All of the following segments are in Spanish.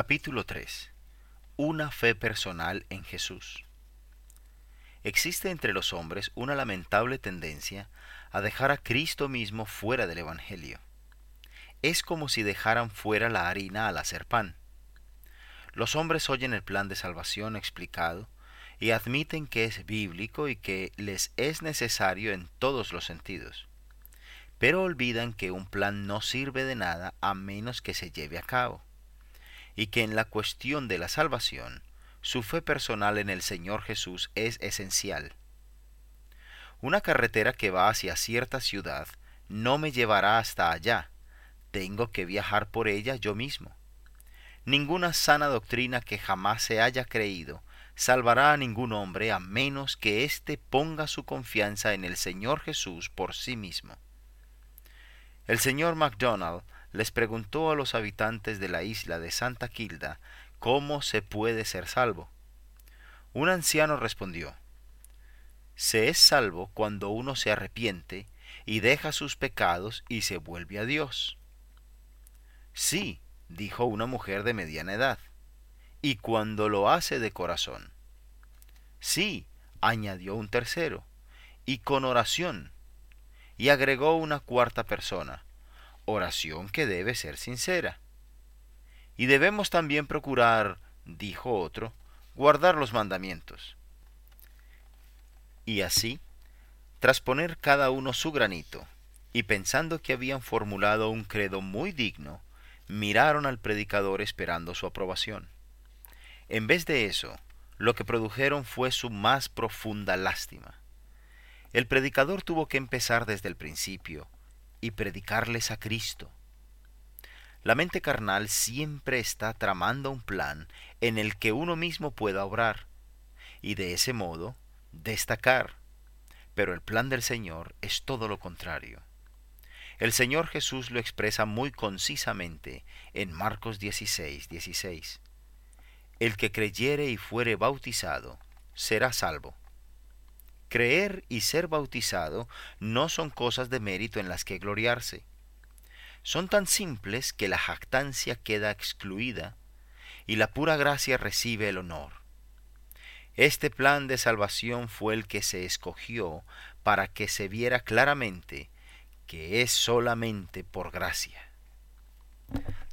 Capítulo 3. Una fe personal en Jesús. Existe entre los hombres una lamentable tendencia a dejar a Cristo mismo fuera del Evangelio. Es como si dejaran fuera la harina al hacer pan. Los hombres oyen el plan de salvación explicado y admiten que es bíblico y que les es necesario en todos los sentidos. Pero olvidan que un plan no sirve de nada a menos que se lleve a cabo y que en la cuestión de la salvación, su fe personal en el Señor Jesús es esencial. Una carretera que va hacia cierta ciudad no me llevará hasta allá, tengo que viajar por ella yo mismo. Ninguna sana doctrina que jamás se haya creído salvará a ningún hombre a menos que éste ponga su confianza en el Señor Jesús por sí mismo. El señor MacDonald les preguntó a los habitantes de la isla de Santa Kilda cómo se puede ser salvo. Un anciano respondió, Se es salvo cuando uno se arrepiente y deja sus pecados y se vuelve a Dios. Sí, dijo una mujer de mediana edad, y cuando lo hace de corazón. Sí, añadió un tercero, y con oración. Y agregó una cuarta persona, oración que debe ser sincera. Y debemos también procurar, dijo otro, guardar los mandamientos. Y así, tras poner cada uno su granito, y pensando que habían formulado un credo muy digno, miraron al predicador esperando su aprobación. En vez de eso, lo que produjeron fue su más profunda lástima. El predicador tuvo que empezar desde el principio, y predicarles a Cristo. La mente carnal siempre está tramando un plan en el que uno mismo pueda obrar y de ese modo destacar. Pero el plan del Señor es todo lo contrario. El Señor Jesús lo expresa muy concisamente en Marcos 16, 16. El que creyere y fuere bautizado será salvo Creer y ser bautizado no son cosas de mérito en las que gloriarse. Son tan simples que la jactancia queda excluida y la pura gracia recibe el honor. Este plan de salvación fue el que se escogió para que se viera claramente que es solamente por gracia.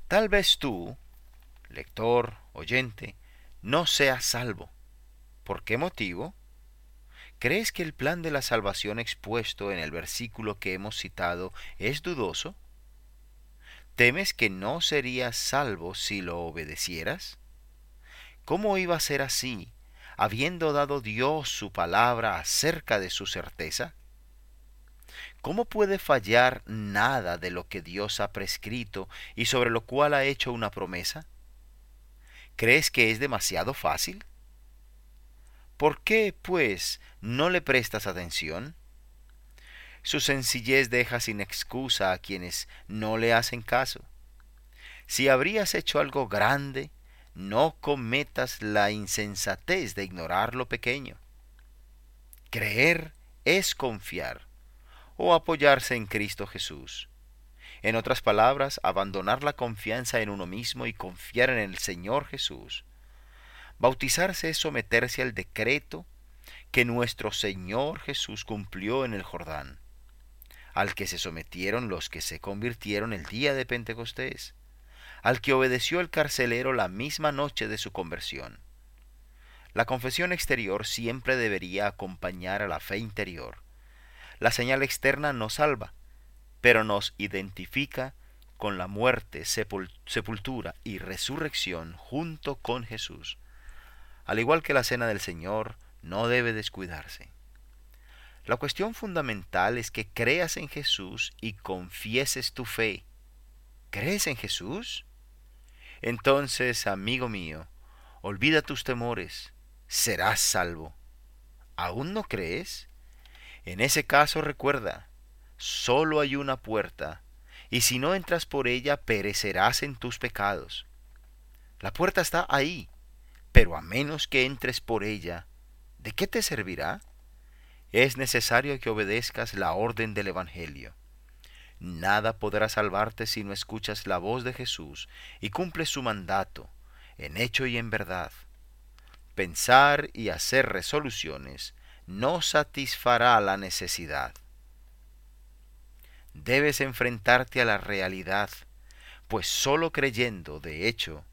Tal vez tú, lector, oyente, no seas salvo. ¿Por qué motivo? ¿Crees que el plan de la salvación expuesto en el versículo que hemos citado es dudoso? ¿Temes que no serías salvo si lo obedecieras? ¿Cómo iba a ser así, habiendo dado Dios su palabra acerca de su certeza? ¿Cómo puede fallar nada de lo que Dios ha prescrito y sobre lo cual ha hecho una promesa? ¿Crees que es demasiado fácil? ¿Por qué, pues, no le prestas atención? Su sencillez deja sin excusa a quienes no le hacen caso. Si habrías hecho algo grande, no cometas la insensatez de ignorar lo pequeño. Creer es confiar o apoyarse en Cristo Jesús. En otras palabras, abandonar la confianza en uno mismo y confiar en el Señor Jesús Bautizarse es someterse al decreto que nuestro Señor Jesús cumplió en el Jordán, al que se sometieron los que se convirtieron el día de Pentecostés, al que obedeció el carcelero la misma noche de su conversión. La confesión exterior siempre debería acompañar a la fe interior. La señal externa nos salva, pero nos identifica con la muerte, sepultura y resurrección junto con Jesús. Al igual que la cena del Señor, no debe descuidarse. La cuestión fundamental es que creas en Jesús y confieses tu fe. ¿Crees en Jesús? Entonces, amigo mío, olvida tus temores, serás salvo. ¿Aún no crees? En ese caso recuerda, solo hay una puerta, y si no entras por ella perecerás en tus pecados. La puerta está ahí, pero a menos que entres por ella, ¿de qué te servirá? Es necesario que obedezcas la orden del Evangelio. Nada podrá salvarte si no escuchas la voz de Jesús y cumples su mandato, en hecho y en verdad. Pensar y hacer resoluciones no satisfará la necesidad. Debes enfrentarte a la realidad, pues sólo creyendo, de hecho,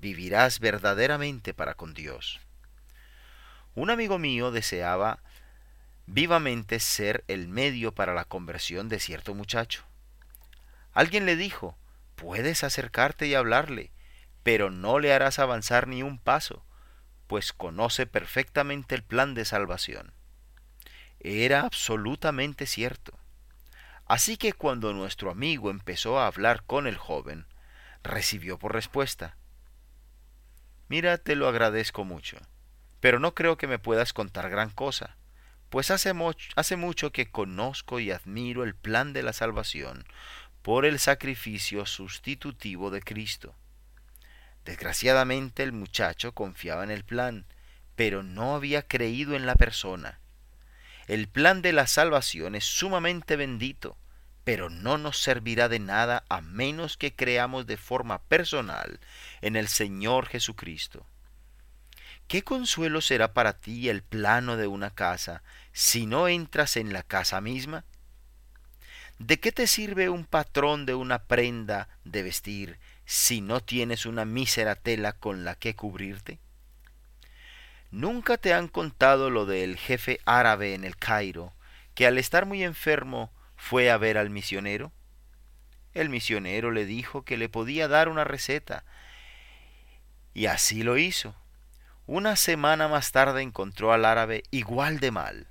vivirás verdaderamente para con Dios. Un amigo mío deseaba vivamente ser el medio para la conversión de cierto muchacho. Alguien le dijo, puedes acercarte y hablarle, pero no le harás avanzar ni un paso, pues conoce perfectamente el plan de salvación. Era absolutamente cierto. Así que cuando nuestro amigo empezó a hablar con el joven, recibió por respuesta, Mira, te lo agradezco mucho, pero no creo que me puedas contar gran cosa pues hace, hace mucho que conozco y admiro el plan de la salvación por el sacrificio sustitutivo de Cristo. Desgraciadamente el muchacho confiaba en el plan, pero no había creído en la persona. El plan de la salvación es sumamente bendito, pero no nos servirá de nada a menos que creamos de forma personal en el Señor Jesucristo. ¿Qué consuelo será para ti el plano de una casa si no entras en la casa misma? ¿De qué te sirve un patrón de una prenda de vestir si no tienes una mísera tela con la que cubrirte? ¿Nunca te han contado lo del jefe árabe en el Cairo, que al estar muy enfermo fue a ver al misionero? El misionero le dijo que le podía dar una receta, y así lo hizo. Una semana más tarde encontró al árabe igual de mal.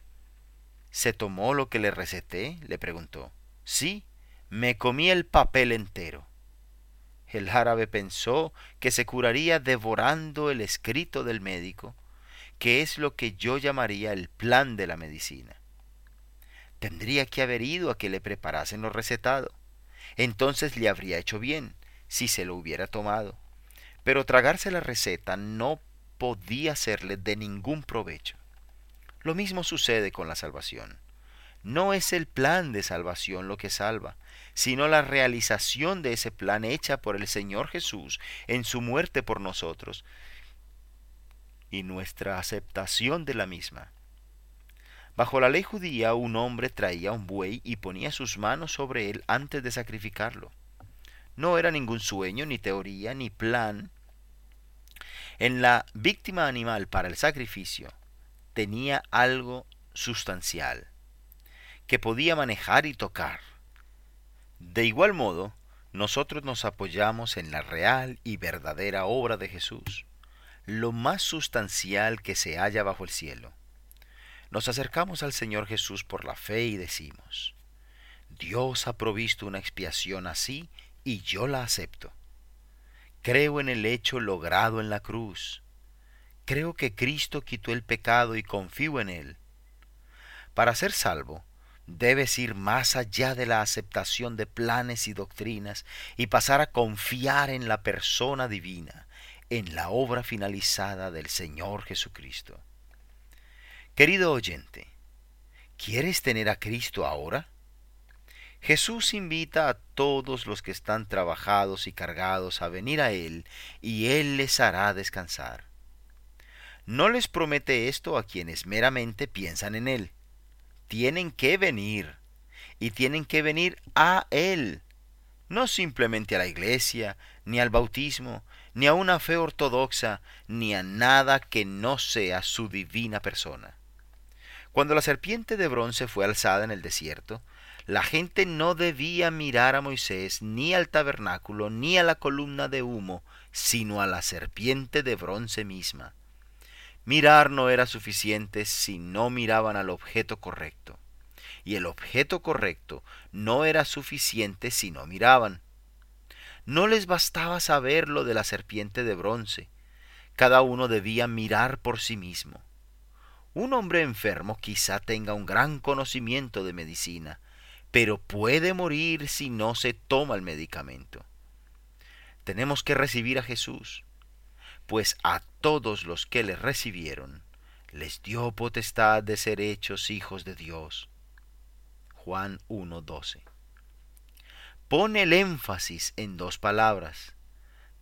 ¿Se tomó lo que le receté? le preguntó. Sí, me comí el papel entero. El árabe pensó que se curaría devorando el escrito del médico, que es lo que yo llamaría el plan de la medicina. Tendría que haber ido a que le preparasen lo recetado. Entonces le habría hecho bien, si se lo hubiera tomado. Pero tragarse la receta no podía serle de ningún provecho. Lo mismo sucede con la salvación. No es el plan de salvación lo que salva, sino la realización de ese plan hecha por el Señor Jesús en su muerte por nosotros y nuestra aceptación de la misma. Bajo la ley judía un hombre traía un buey y ponía sus manos sobre él antes de sacrificarlo. No era ningún sueño, ni teoría, ni plan, en la víctima animal para el sacrificio tenía algo sustancial que podía manejar y tocar. De igual modo, nosotros nos apoyamos en la real y verdadera obra de Jesús, lo más sustancial que se halla bajo el cielo. Nos acercamos al Señor Jesús por la fe y decimos, Dios ha provisto una expiación así y yo la acepto. Creo en el hecho logrado en la cruz. Creo que Cristo quitó el pecado y confío en Él. Para ser salvo, debes ir más allá de la aceptación de planes y doctrinas y pasar a confiar en la persona divina, en la obra finalizada del Señor Jesucristo. Querido oyente, ¿quieres tener a Cristo ahora? Jesús invita a todos los que están trabajados y cargados a venir a Él, y Él les hará descansar. No les promete esto a quienes meramente piensan en Él. Tienen que venir, y tienen que venir a Él, no simplemente a la iglesia, ni al bautismo, ni a una fe ortodoxa, ni a nada que no sea su divina persona. Cuando la serpiente de bronce fue alzada en el desierto, la gente no debía mirar a Moisés ni al tabernáculo ni a la columna de humo, sino a la serpiente de bronce misma. Mirar no era suficiente si no miraban al objeto correcto, y el objeto correcto no era suficiente si no miraban. No les bastaba saber lo de la serpiente de bronce, cada uno debía mirar por sí mismo. Un hombre enfermo quizá tenga un gran conocimiento de medicina, pero puede morir si no se toma el medicamento. Tenemos que recibir a Jesús, pues a todos los que le recibieron les dio potestad de ser hechos hijos de Dios. Juan 1.12. Pone el énfasis en dos palabras.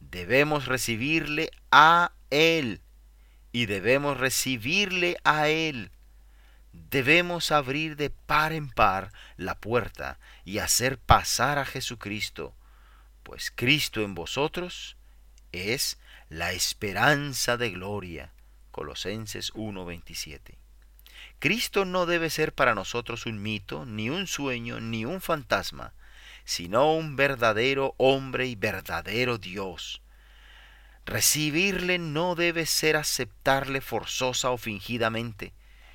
Debemos recibirle a Él y debemos recibirle a Él. Debemos abrir de par en par la puerta y hacer pasar a Jesucristo, pues Cristo en vosotros es la esperanza de gloria. Colosenses 1:27. Cristo no debe ser para nosotros un mito, ni un sueño, ni un fantasma, sino un verdadero hombre y verdadero Dios. Recibirle no debe ser aceptarle forzosa o fingidamente,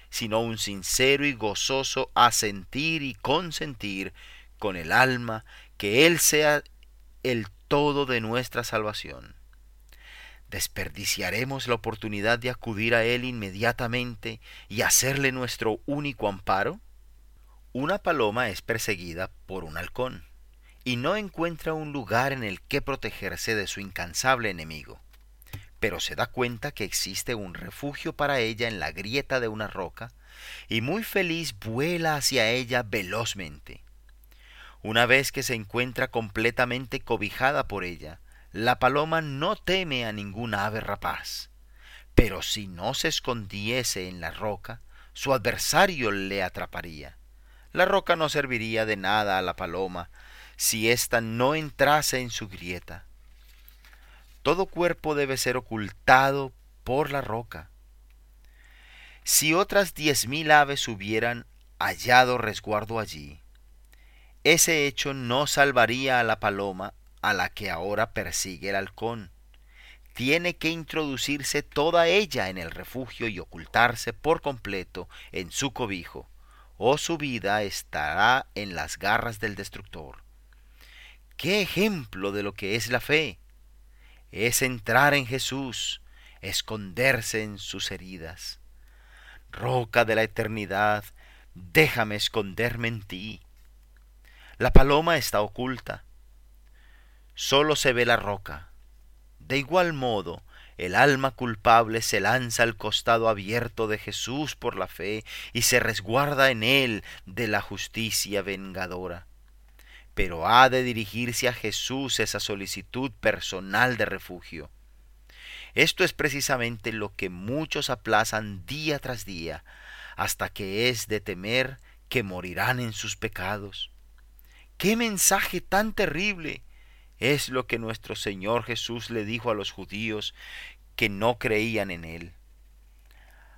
sino un sincero y gozoso asentir y consentir con el alma que Él sea el todo de nuestra salvación. ¿Desperdiciaremos la oportunidad de acudir a Él inmediatamente y hacerle nuestro único amparo? Una paloma es perseguida por un halcón y no encuentra un lugar en el que protegerse de su incansable enemigo, pero se da cuenta que existe un refugio para ella en la grieta de una roca y muy feliz vuela hacia ella velozmente. Una vez que se encuentra completamente cobijada por ella, la paloma no teme a ningún ave rapaz, pero si no se escondiese en la roca, su adversario le atraparía. La roca no serviría de nada a la paloma si ésta no entrase en su grieta. Todo cuerpo debe ser ocultado por la roca. Si otras diez mil aves hubieran hallado resguardo allí, ese hecho no salvaría a la paloma a la que ahora persigue el halcón. Tiene que introducirse toda ella en el refugio y ocultarse por completo en su cobijo, o su vida estará en las garras del destructor. ¿Qué ejemplo de lo que es la fe? Es entrar en Jesús, esconderse en sus heridas. Roca de la eternidad, déjame esconderme en ti. La paloma está oculta, solo se ve la roca. De igual modo, el alma culpable se lanza al costado abierto de Jesús por la fe y se resguarda en él de la justicia vengadora. Pero ha de dirigirse a Jesús esa solicitud personal de refugio. Esto es precisamente lo que muchos aplazan día tras día, hasta que es de temer que morirán en sus pecados. ¡Qué mensaje tan terrible! Es lo que nuestro Señor Jesús le dijo a los judíos que no creían en Él.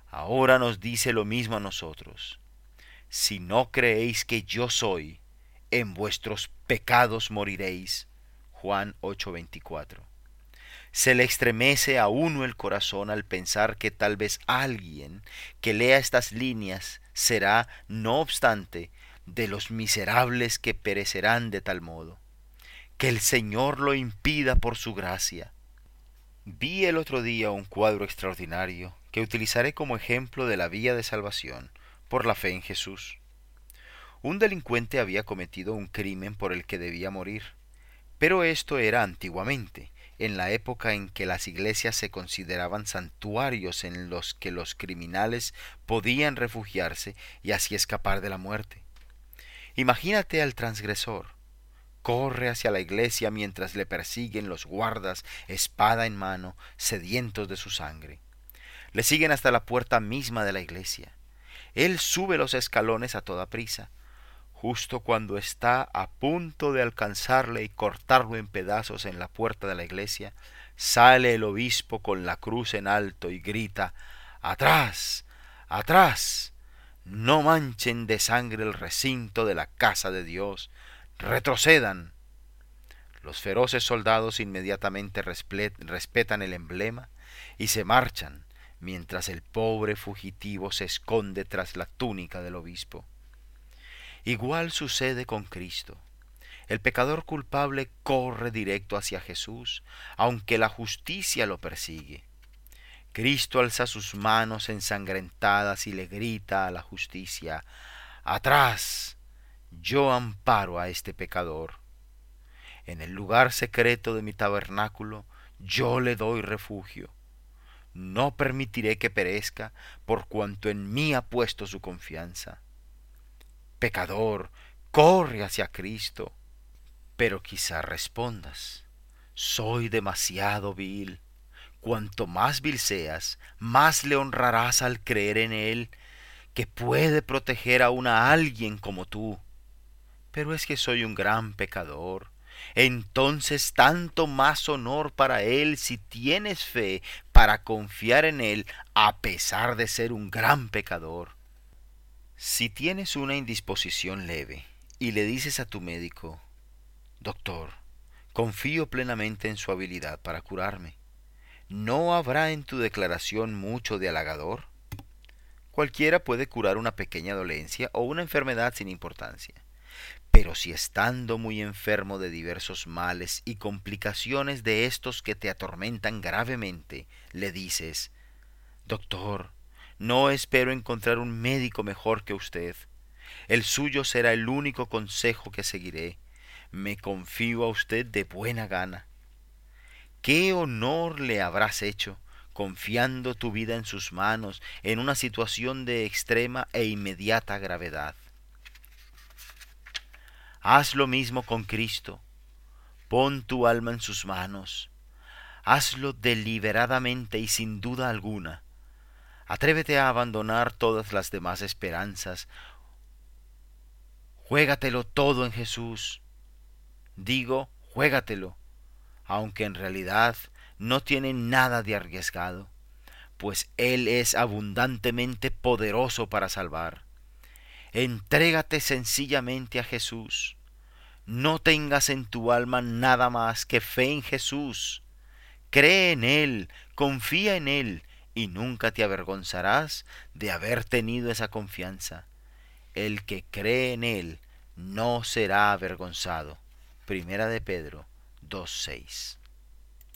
Ahora nos dice lo mismo a nosotros. Si no creéis que yo soy, en vuestros pecados moriréis. Juan 8:24. Se le estremece a uno el corazón al pensar que tal vez alguien que lea estas líneas será, no obstante, de los miserables que perecerán de tal modo que el Señor lo impida por su gracia. Vi el otro día un cuadro extraordinario que utilizaré como ejemplo de la vía de salvación por la fe en Jesús. Un delincuente había cometido un crimen por el que debía morir, pero esto era antiguamente, en la época en que las iglesias se consideraban santuarios en los que los criminales podían refugiarse y así escapar de la muerte. Imagínate al transgresor, corre hacia la iglesia mientras le persiguen los guardas, espada en mano, sedientos de su sangre. Le siguen hasta la puerta misma de la iglesia. Él sube los escalones a toda prisa. Justo cuando está a punto de alcanzarle y cortarlo en pedazos en la puerta de la iglesia, sale el obispo con la cruz en alto y grita Atrás. Atrás. No manchen de sangre el recinto de la casa de Dios, retrocedan. Los feroces soldados inmediatamente respetan el emblema y se marchan, mientras el pobre fugitivo se esconde tras la túnica del obispo. Igual sucede con Cristo. El pecador culpable corre directo hacia Jesús, aunque la justicia lo persigue. Cristo alza sus manos ensangrentadas y le grita a la justicia, Atrás, yo amparo a este pecador. En el lugar secreto de mi tabernáculo yo le doy refugio. No permitiré que perezca por cuanto en mí ha puesto su confianza. Pecador, corre hacia Cristo. Pero quizá respondas, soy demasiado vil. cuanto más vil seas, más le honrarás al creer en Él, que puede proteger aún a alguien como tú. Pero es que soy un gran pecador. Entonces tanto más honor para Él si tienes fe para confiar en Él a pesar de ser un gran pecador. Si tienes una indisposición leve y le dices a tu médico, Doctor, confío plenamente en su habilidad para curarme, ¿no habrá en tu declaración mucho de halagador? Cualquiera puede curar una pequeña dolencia o una enfermedad sin importancia. Pero si estando muy enfermo de diversos males y complicaciones de estos que te atormentan gravemente, le dices, Doctor, no espero encontrar un médico mejor que usted. El suyo será el único consejo que seguiré. Me confío a usted de buena gana. ¿Qué honor le habrás hecho confiando tu vida en sus manos en una situación de extrema e inmediata gravedad? Haz lo mismo con Cristo. Pon tu alma en sus manos. Hazlo deliberadamente y sin duda alguna. Atrévete a abandonar todas las demás esperanzas. Juégatelo todo en Jesús. Digo, juégatelo, aunque en realidad no tiene nada de arriesgado, pues Él es abundantemente poderoso para salvar. Entrégate sencillamente a Jesús. No tengas en tu alma nada más que fe en Jesús. Cree en Él, confía en Él, y nunca te avergonzarás de haber tenido esa confianza. El que cree en Él no será avergonzado. Primera de Pedro 2.6